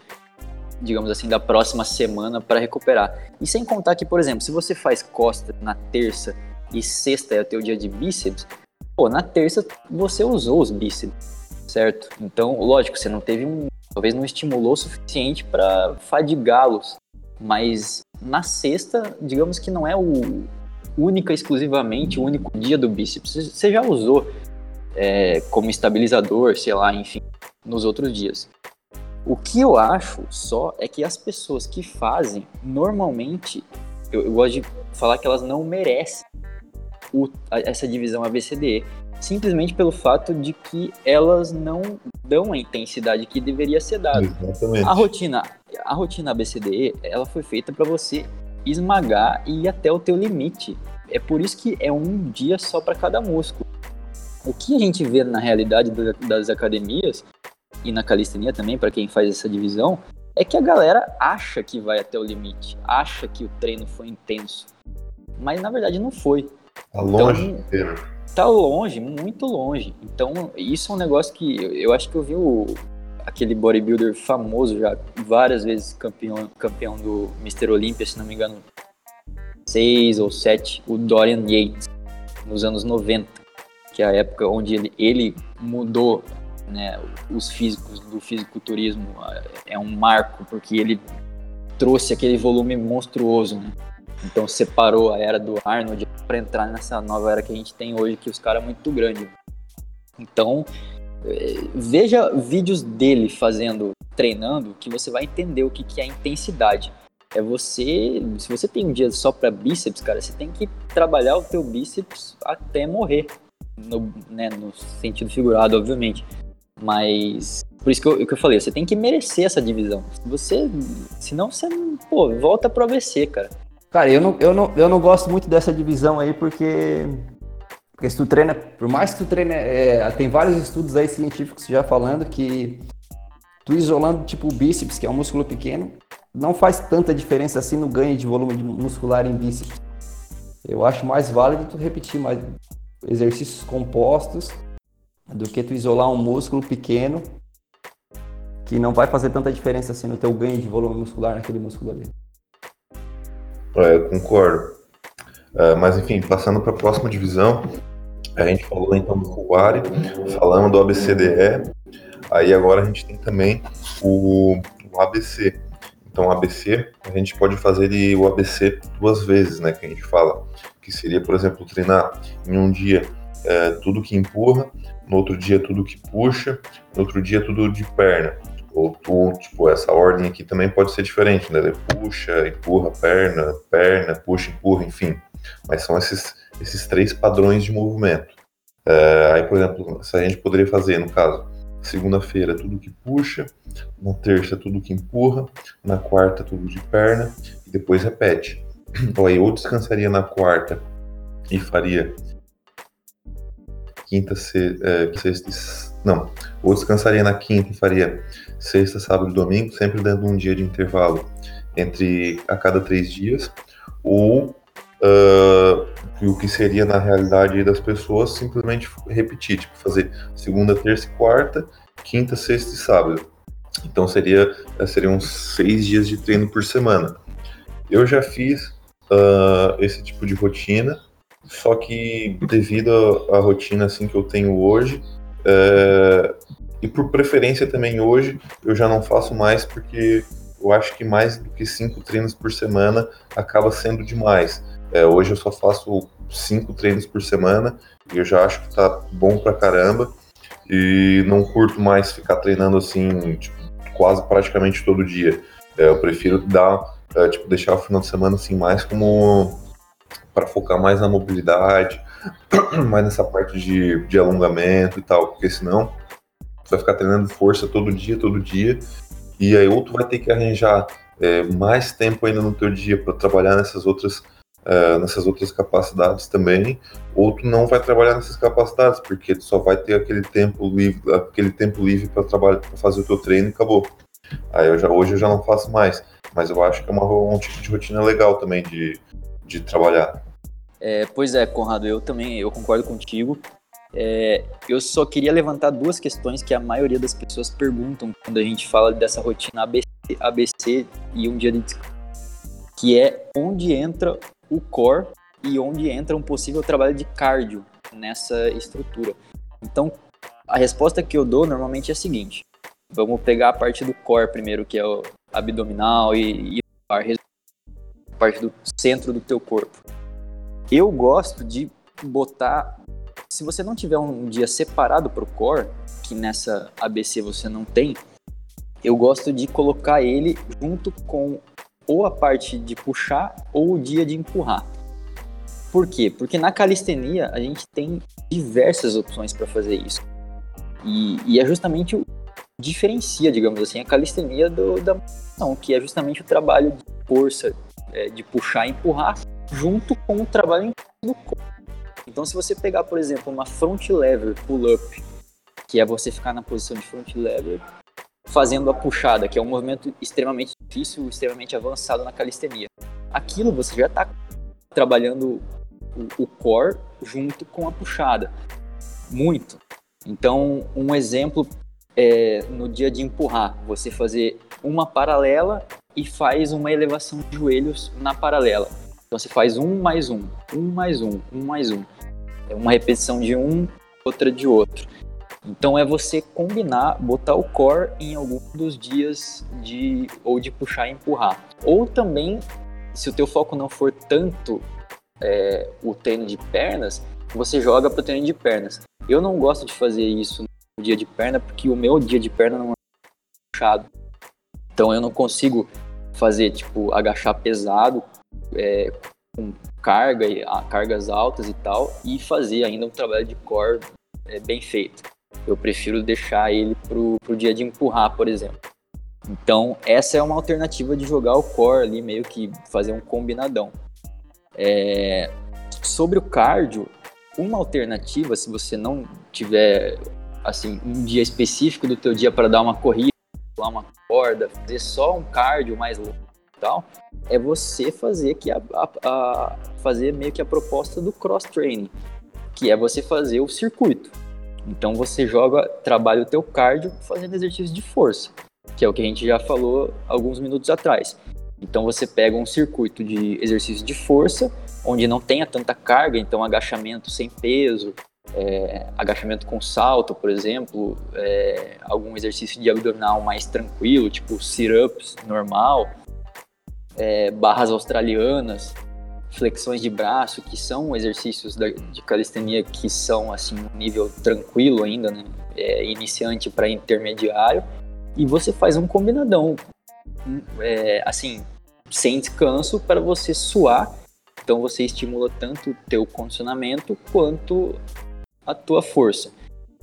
digamos assim, da próxima semana para recuperar. E sem contar que, por exemplo, se você faz costa na terça e sexta é o teu dia de bíceps, pô, na terça você usou os bíceps, certo? Então, lógico, você não teve um, talvez não estimulou o suficiente para fadigá-los, mas na sexta, digamos que não é o única, exclusivamente, o único dia do bíceps. Você já usou é, como estabilizador, sei lá, enfim, nos outros dias. O que eu acho só é que as pessoas que fazem, normalmente, eu, eu gosto de falar que elas não merecem o, essa divisão ABCDE, simplesmente pelo fato de que elas não dão a intensidade que deveria ser dada. Exatamente. A rotina, a rotina ABCDE, ela foi feita para você esmagar e ir até o teu limite. É por isso que é um dia só para cada músculo. O que a gente vê na realidade das academias e na calistenia também, para quem faz essa divisão, é que a galera acha que vai até o limite, acha que o treino foi intenso, mas na verdade não foi. Tá longe então, Tá longe, muito longe. Então, isso é um negócio que eu, eu acho que eu vi o, aquele bodybuilder famoso já, várias vezes campeão, campeão do Mr. Olympia, se não me engano, seis ou sete, o Dorian Yates, nos anos 90, que é a época onde ele, ele mudou né, os físicos do fisiculturismo. É um marco, porque ele trouxe aquele volume monstruoso, né? Então separou a era do Arnold para entrar nessa nova era que a gente tem hoje, que os caras é muito grande. Então, eh, veja vídeos dele fazendo, treinando, que você vai entender o que, que é intensidade. É você, se você tem um dia só para bíceps, cara, você tem que trabalhar o teu bíceps até morrer, no, né, no sentido figurado, obviamente. Mas por isso que eu, que eu falei, você tem que merecer essa divisão. Você, senão você, pô, volta pro ABC, cara. Cara, eu não, eu, não, eu não gosto muito dessa divisão aí porque. Porque se tu treina, por mais que tu treine, é, tem vários estudos aí científicos já falando que tu isolando tipo o bíceps, que é um músculo pequeno, não faz tanta diferença assim no ganho de volume muscular em bíceps. Eu acho mais válido tu repetir mais exercícios compostos do que tu isolar um músculo pequeno que não vai fazer tanta diferença assim no teu ganho de volume muscular naquele músculo ali. É, concordo. É, mas enfim, passando para a próxima divisão, a gente falou então do Kuwari, falamos do ABCDE, aí agora a gente tem também o, o ABC. Então, ABC, a gente pode fazer ele, o ABC duas vezes, né? Que a gente fala, que seria, por exemplo, treinar em um dia é, tudo que empurra, no outro dia tudo que puxa, no outro dia tudo de perna. Ou tu, tipo, essa ordem aqui também pode ser diferente, né? Puxa, empurra, perna, perna, puxa, empurra, enfim. Mas são esses, esses três padrões de movimento. É, aí, por exemplo, se a gente poderia fazer, no caso, segunda-feira tudo que puxa, na terça tudo que empurra, na quarta tudo de perna, e depois repete. Então aí, ou descansaria na quarta e faria quinta, se, é, sexta, não, ou descansaria na quinta e faria sexta, sábado e domingo, sempre dando um dia de intervalo entre a cada três dias, ou uh, o que seria na realidade das pessoas simplesmente repetir, tipo fazer segunda, terça e quarta, quinta, sexta e sábado. Então seria seriam seis dias de treino por semana. Eu já fiz uh, esse tipo de rotina, só que devido à rotina assim que eu tenho hoje, uh, e por preferência também hoje, eu já não faço mais porque eu acho que mais do que cinco treinos por semana acaba sendo demais. É, hoje eu só faço cinco treinos por semana e eu já acho que tá bom pra caramba. E não curto mais ficar treinando assim, tipo, quase praticamente todo dia. É, eu prefiro dar, é, tipo, deixar o final de semana assim mais como para focar mais na mobilidade, mais nessa parte de, de alongamento e tal, porque senão Tu vai ficar treinando força todo dia, todo dia, e aí ou tu vai ter que arranjar é, mais tempo ainda no teu dia para trabalhar nessas outras uh, nessas outras capacidades também, ou tu não vai trabalhar nessas capacidades, porque tu só vai ter aquele tempo livre, aquele tempo livre para trabalhar, para fazer o teu treino e acabou. Aí eu já, hoje eu já não faço mais, mas eu acho que é uma, um tipo de rotina legal também de, de trabalhar. É, pois é, Conrado, eu também eu concordo contigo. É, eu só queria levantar duas questões que a maioria das pessoas perguntam quando a gente fala dessa rotina ABC, ABC e um dia de descanso, que é onde entra o core e onde entra um possível trabalho de cardio nessa estrutura. Então, a resposta que eu dou normalmente é a seguinte: vamos pegar a parte do core primeiro, que é o abdominal e, e a parte do centro do teu corpo. Eu gosto de botar se você não tiver um dia separado para o core, que nessa ABC você não tem, eu gosto de colocar ele junto com ou a parte de puxar ou o dia de empurrar. Por quê? Porque na calistenia a gente tem diversas opções para fazer isso. E, e, é justamente o diferencia, digamos assim, a calistenia do, da não, que é justamente o trabalho de força, é, de puxar e empurrar, junto com o trabalho do corpo. Então, se você pegar, por exemplo, uma front lever pull-up, que é você ficar na posição de front lever fazendo a puxada, que é um movimento extremamente difícil, extremamente avançado na calistenia. Aquilo você já está trabalhando o, o core junto com a puxada. Muito. Então, um exemplo é no dia de empurrar, você fazer uma paralela e faz uma elevação de joelhos na paralela. Então você faz um mais um, um mais um, um mais um. É uma repetição de um, outra de outro. Então é você combinar, botar o core em algum dos dias de ou de puxar e empurrar. Ou também, se o teu foco não for tanto é, o treino de pernas, você joga para o treino de pernas. Eu não gosto de fazer isso no dia de perna porque o meu dia de perna não é puxado. Então eu não consigo fazer tipo agachar pesado é, com carga e cargas altas e tal e fazer ainda um trabalho de core é, bem feito. Eu prefiro deixar ele pro, pro dia de empurrar, por exemplo. Então essa é uma alternativa de jogar o core ali meio que fazer um combinadão. É, sobre o cardio, uma alternativa se você não tiver assim um dia específico do teu dia para dar uma corrida, pular uma corda, fazer só um cardio mais longo tal, é você fazer que a, a, a, fazer meio que a proposta do cross training, que é você fazer o circuito. Então você joga, trabalha o teu cardio fazendo exercícios de força, que é o que a gente já falou alguns minutos atrás. Então você pega um circuito de exercícios de força, onde não tenha tanta carga, então agachamento sem peso, é, agachamento com salto, por exemplo, é, algum exercício de abdominal mais tranquilo, tipo sit-ups normal, é, barras australianas, flexões de braço, que são exercícios da, de calistenia que são assim um nível tranquilo ainda, né? É, iniciante para intermediário, e você faz um combinadão, é, assim, sem descanso para você suar. Então você estimula tanto o teu condicionamento quanto a tua força.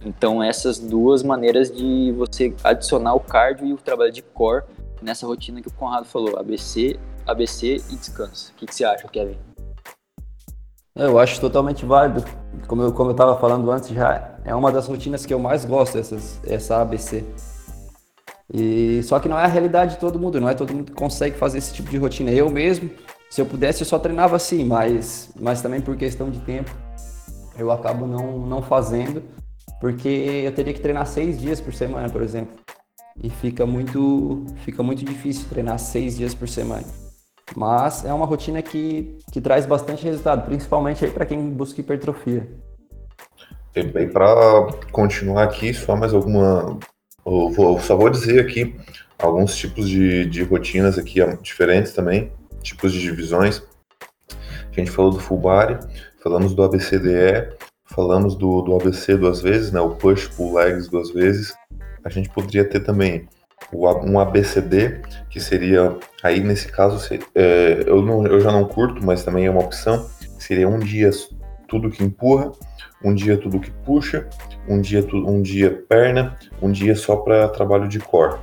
Então essas duas maneiras de você adicionar o cardio e o trabalho de core nessa rotina que o Conrado falou, ABC, ABC e descanso. O que, que você acha, Kevin? Eu acho totalmente válido. Como eu, como eu tava falando antes, já é uma das rotinas que eu mais gosto, essas, essa ABC. E só que não é a realidade de todo mundo, não é todo mundo que consegue fazer esse tipo de rotina. Eu mesmo, se eu pudesse, eu só treinava assim, mas, mas também por questão de tempo, eu acabo não, não fazendo, porque eu teria que treinar seis dias por semana, por exemplo e fica muito, fica muito difícil treinar seis dias por semana. Mas é uma rotina que, que traz bastante resultado, principalmente para quem busca hipertrofia. E, para continuar aqui, só mais alguma. Eu, vou, eu só vou dizer aqui alguns tipos de, de rotinas aqui diferentes também, tipos de divisões. A gente falou do full body, falamos do ABCDE, falamos do, do ABC duas vezes, né? O push pull legs duas vezes, a gente poderia ter também um ABCD, que seria, aí nesse caso, é, eu, não, eu já não curto, mas também é uma opção, seria um dia tudo que empurra, um dia tudo que puxa, um dia, um dia perna, um dia só para trabalho de core.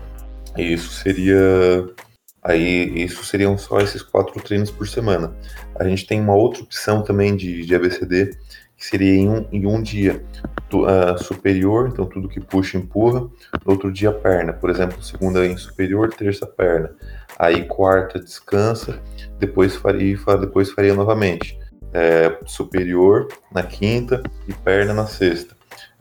E isso seria Aí isso seriam só esses quatro treinos por semana. A gente tem uma outra opção também de, de ABCD, que seria em um, em um dia uh, superior, então tudo que puxa empurra, no outro dia perna, por exemplo, segunda em superior, terça perna, aí quarta descansa, depois faria, depois faria novamente. É, superior na quinta e perna na sexta.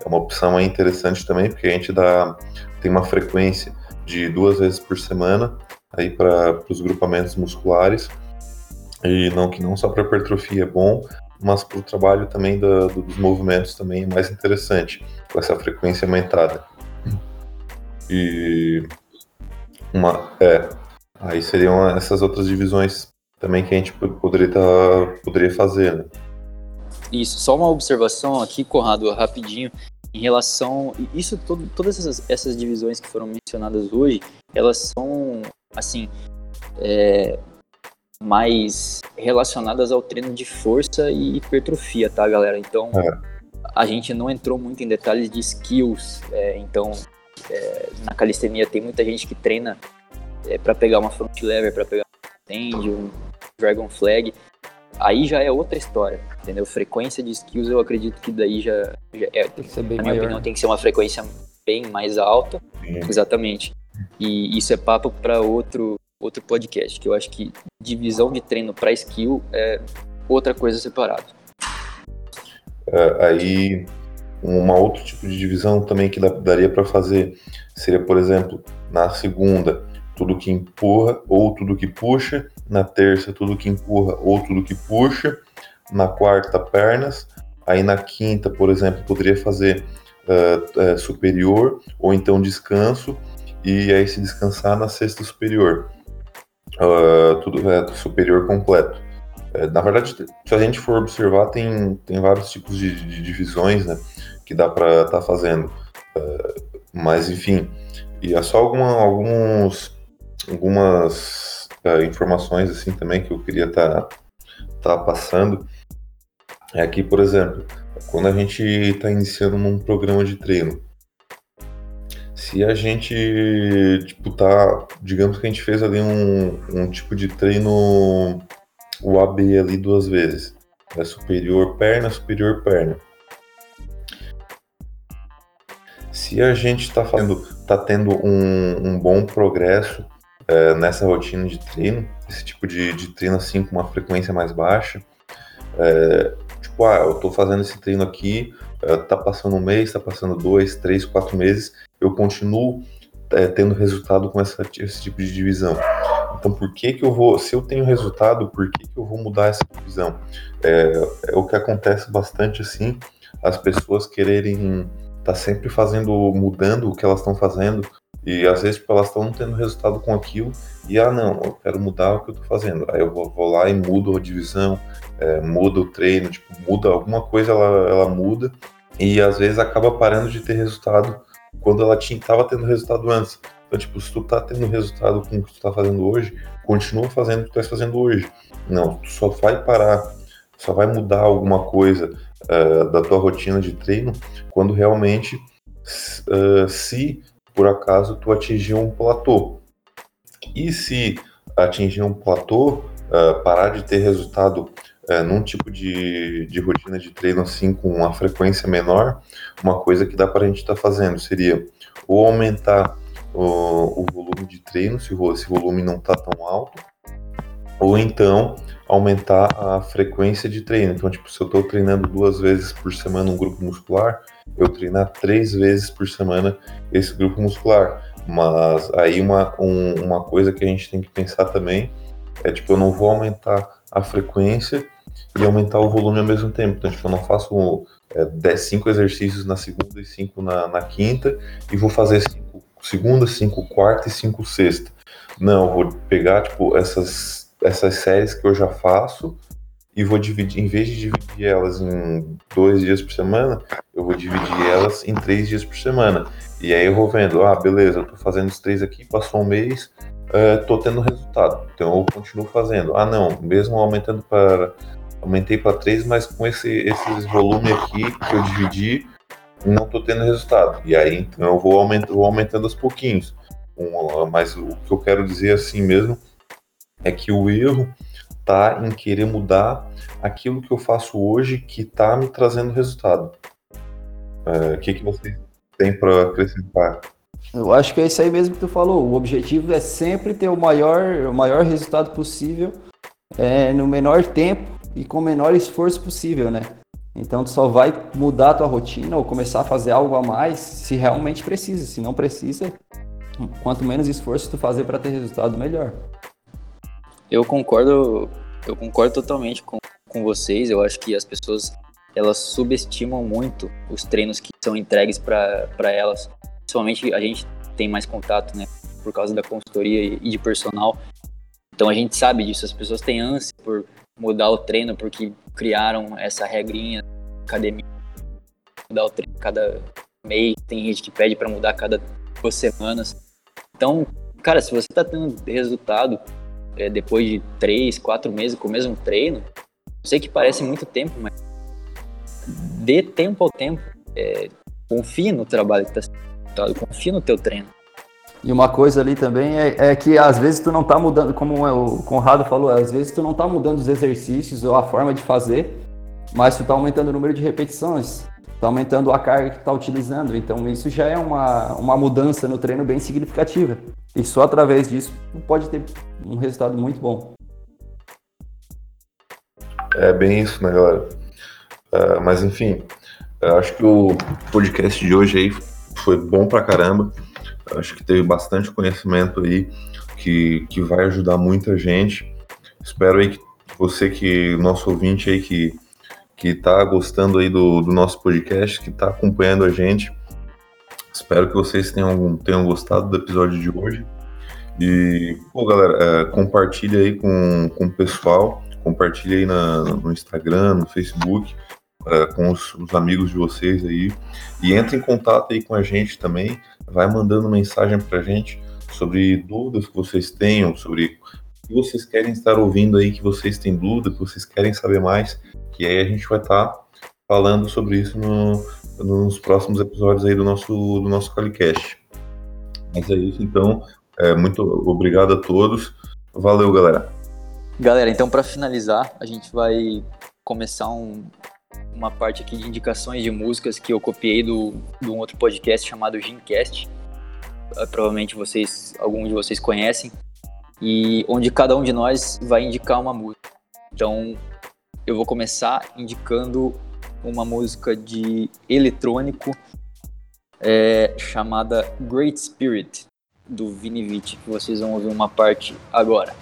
É uma opção interessante também, porque a gente dá, tem uma frequência de duas vezes por semana aí para os grupamentos musculares. E não que não só para hipertrofia é bom, mas para o trabalho também da, dos movimentos também é mais interessante com essa frequência aumentada. E uma é aí seriam essas outras divisões também que a gente poderia tá, poderia fazer. Né? Isso, só uma observação aqui, Conrado, rapidinho em relação isso todo, todas essas, essas divisões que foram mencionadas hoje elas são assim é, mais relacionadas ao treino de força e hipertrofia tá galera então é. a gente não entrou muito em detalhes de skills é, então é, na calistenia tem muita gente que treina é, para pegar uma front lever para pegar um stand um dragon flag aí já é outra história, entendeu? Frequência de skills eu acredito que daí já, já é, tem que ser bem na minha maior. opinião, tem que ser uma frequência bem mais alta, Sim. exatamente. E isso é papo para outro outro podcast, que eu acho que divisão de treino para skill é outra coisa separada. É, aí um outro tipo de divisão também que daria para fazer seria, por exemplo, na segunda tudo que empurra ou tudo que puxa, na terça tudo que empurra ou tudo que puxa, na quarta pernas, aí na quinta, por exemplo, poderia fazer uh, uh, superior ou então descanso e aí se descansar na sexta superior, uh, tudo é superior completo. na verdade, se a gente for observar, tem, tem vários tipos de, de divisões né, que dá para estar tá fazendo. mas, enfim, e é só alguma, alguns algumas uh, informações assim também que eu queria estar tá, tá passando. É aqui, por exemplo, quando a gente está iniciando um programa de treino, se a gente, tipo, tá, digamos que a gente fez ali um, um tipo de treino o AB ali duas vezes, é superior perna, superior perna. Se a gente está fazendo, tá tendo um, um bom progresso é, nessa rotina de treino, esse tipo de, de treino assim com uma frequência mais baixa. É, tipo, ah, eu tô fazendo esse treino aqui, é, tá passando um mês, tá passando dois, três, quatro meses, eu continuo é, tendo resultado com essa, esse tipo de divisão. Então, por que que eu vou, se eu tenho resultado, por que que eu vou mudar essa divisão? É, é o que acontece bastante assim, as pessoas quererem tá sempre fazendo, mudando o que elas estão fazendo, e às vezes tipo, elas estão tendo resultado com aquilo e, ah, não, eu quero mudar o que eu estou fazendo. Aí eu vou, vou, lá e mudo a divisão, é, o treino, tipo, muda alguma coisa, ela, ela muda e às vezes acaba parando de ter resultado quando ela estava tendo resultado antes. Então, tipo, se tu tá tendo resultado com o que tu tá fazendo hoje, continua fazendo o que tu tá fazendo hoje. Não, tu só vai parar, só vai mudar alguma coisa uh, da tua rotina de treino quando realmente uh, se por acaso tu atingir um platô. E se atingir um platô, uh, parar de ter resultado uh, num tipo de, de rotina de treino assim com uma frequência menor, uma coisa que dá para a gente estar tá fazendo seria ou aumentar o, o volume de treino, se o, esse volume não está tão alto, ou então aumentar a frequência de treino. Então, tipo, se eu estou treinando duas vezes por semana um grupo muscular, eu treinar três vezes por semana esse grupo muscular. Mas aí uma, um, uma coisa que a gente tem que pensar também é tipo, eu não vou aumentar a frequência e aumentar o volume ao mesmo tempo. Então, tipo, eu não faço é, cinco exercícios na segunda e cinco na, na quinta e vou fazer segunda, cinco quarta e cinco sexta. Não, vou pegar tipo essas, essas séries que eu já faço e vou dividir, em vez de dividir elas em dois dias por semana, eu vou dividir elas em três dias por semana. E aí eu vou vendo, ah, beleza, eu tô fazendo os três aqui, passou um mês, uh, tô tendo resultado. Então eu continuo fazendo. Ah, não, mesmo aumentando para. Aumentei para três, mas com esse, esse volume aqui que eu dividi, não tô tendo resultado. E aí então eu vou, vou aumentando aos pouquinhos. Um, mas o que eu quero dizer assim mesmo é que o erro tá em querer mudar aquilo que eu faço hoje que tá me trazendo resultado. É, o que, que você tem para acrescentar? Eu acho que é isso aí mesmo que tu falou. O objetivo é sempre ter o maior, o maior resultado possível é, no menor tempo e com o menor esforço possível, né? Então tu só vai mudar a tua rotina ou começar a fazer algo a mais se realmente precisa. Se não precisa, quanto menos esforço tu fazer para ter resultado, melhor. Eu concordo, eu concordo totalmente com, com vocês. Eu acho que as pessoas elas subestimam muito os treinos que são entregues para elas. Principalmente a gente tem mais contato, né, por causa da consultoria e de personal. Então a gente sabe disso, as pessoas têm ânsia por mudar o treino porque criaram essa regrinha academia mudar o treino cada mês, tem gente que pede para mudar cada duas semanas. Então, cara, se você tá tendo resultado é, depois de três, quatro meses com o mesmo treino, sei que parece muito tempo, mas dê tempo ao tempo. É, confie no trabalho que está sendo confie no teu treino. E uma coisa ali também é, é, que às vezes tu não tá mudando, como o Conrado falou, às vezes tu não tá mudando os exercícios ou a forma de fazer, mas tu tá aumentando o número de repetições, tá aumentando a carga que tu tá utilizando. Então isso já é uma, uma mudança no treino bem significativa. E só através disso pode ter um resultado muito bom. É bem isso, né, galera? Uh, mas enfim, acho que o podcast de hoje aí foi bom pra caramba. Acho que teve bastante conhecimento aí que, que vai ajudar muita gente. Espero aí que você que, nosso ouvinte aí que, que tá gostando aí do, do nosso podcast, que tá acompanhando a gente. Espero que vocês tenham, tenham gostado do episódio de hoje. E, pô, galera, é, compartilha aí com, com o pessoal, compartilha aí na, no Instagram, no Facebook, é, com os, os, amigos de vocês aí. E entre em contato aí com a gente também vai mandando mensagem para a gente sobre dúvidas que vocês tenham, sobre o que vocês querem estar ouvindo aí, que vocês têm dúvida, que vocês querem saber mais, que aí a gente vai estar tá falando sobre isso no, nos próximos episódios aí do nosso, do nosso Calicast. Mas é isso, então. É, muito obrigado a todos. Valeu, galera. Galera, então para finalizar, a gente vai começar um, uma parte aqui de indicações de músicas que eu copiei do, de um outro podcast chamado Gincast. Uh, provavelmente vocês, algum de vocês conhecem. E onde cada um de nós vai indicar uma música. Então, eu vou começar indicando uma música de eletrônico é, chamada Great Spirit, do Vini Vici, que vocês vão ouvir uma parte agora.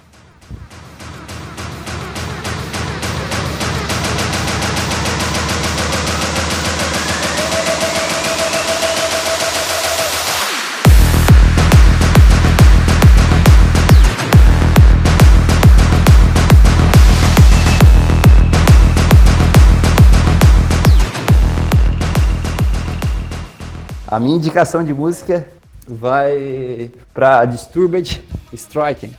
A minha indicação de música vai para Disturbed Striking.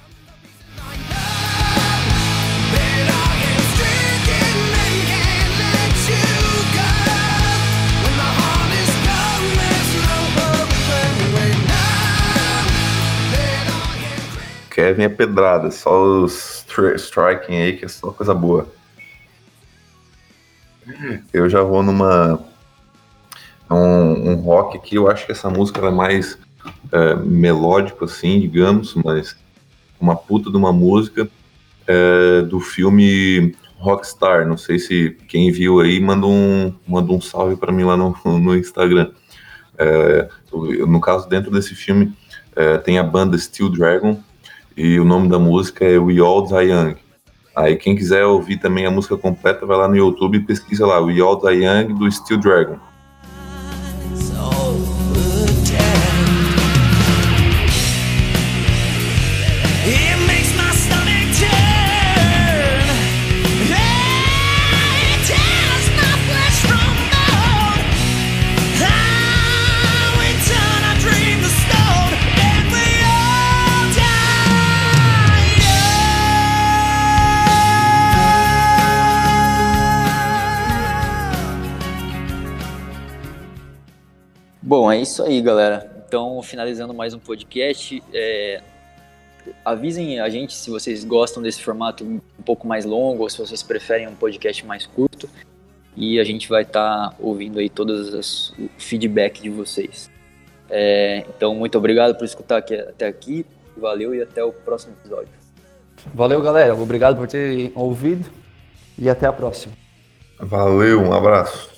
Kevin é pedrada, só os striking aí que é só coisa boa. Eu já vou numa um, um rock que eu acho que essa música é mais é, melódico, assim, digamos, mas uma puta de uma música é, do filme Rockstar. Não sei se quem viu aí manda um, manda um salve para mim lá no, no Instagram. É, no caso, dentro desse filme, é, tem a banda Steel Dragon e o nome da música é We All Die Young. Aí quem quiser ouvir também a música completa, vai lá no YouTube e pesquisa lá, We All Die Young do Steel Dragon. Oh. Bom, é isso aí, galera. Então, finalizando mais um podcast, é... avisem a gente se vocês gostam desse formato um pouco mais longo ou se vocês preferem um podcast mais curto. E a gente vai estar tá ouvindo aí todos os feedback de vocês. É, então, muito obrigado por escutar aqui, até aqui. Valeu e até o próximo episódio. Valeu, galera. Obrigado por ter ouvido e até a próxima. Valeu, um abraço.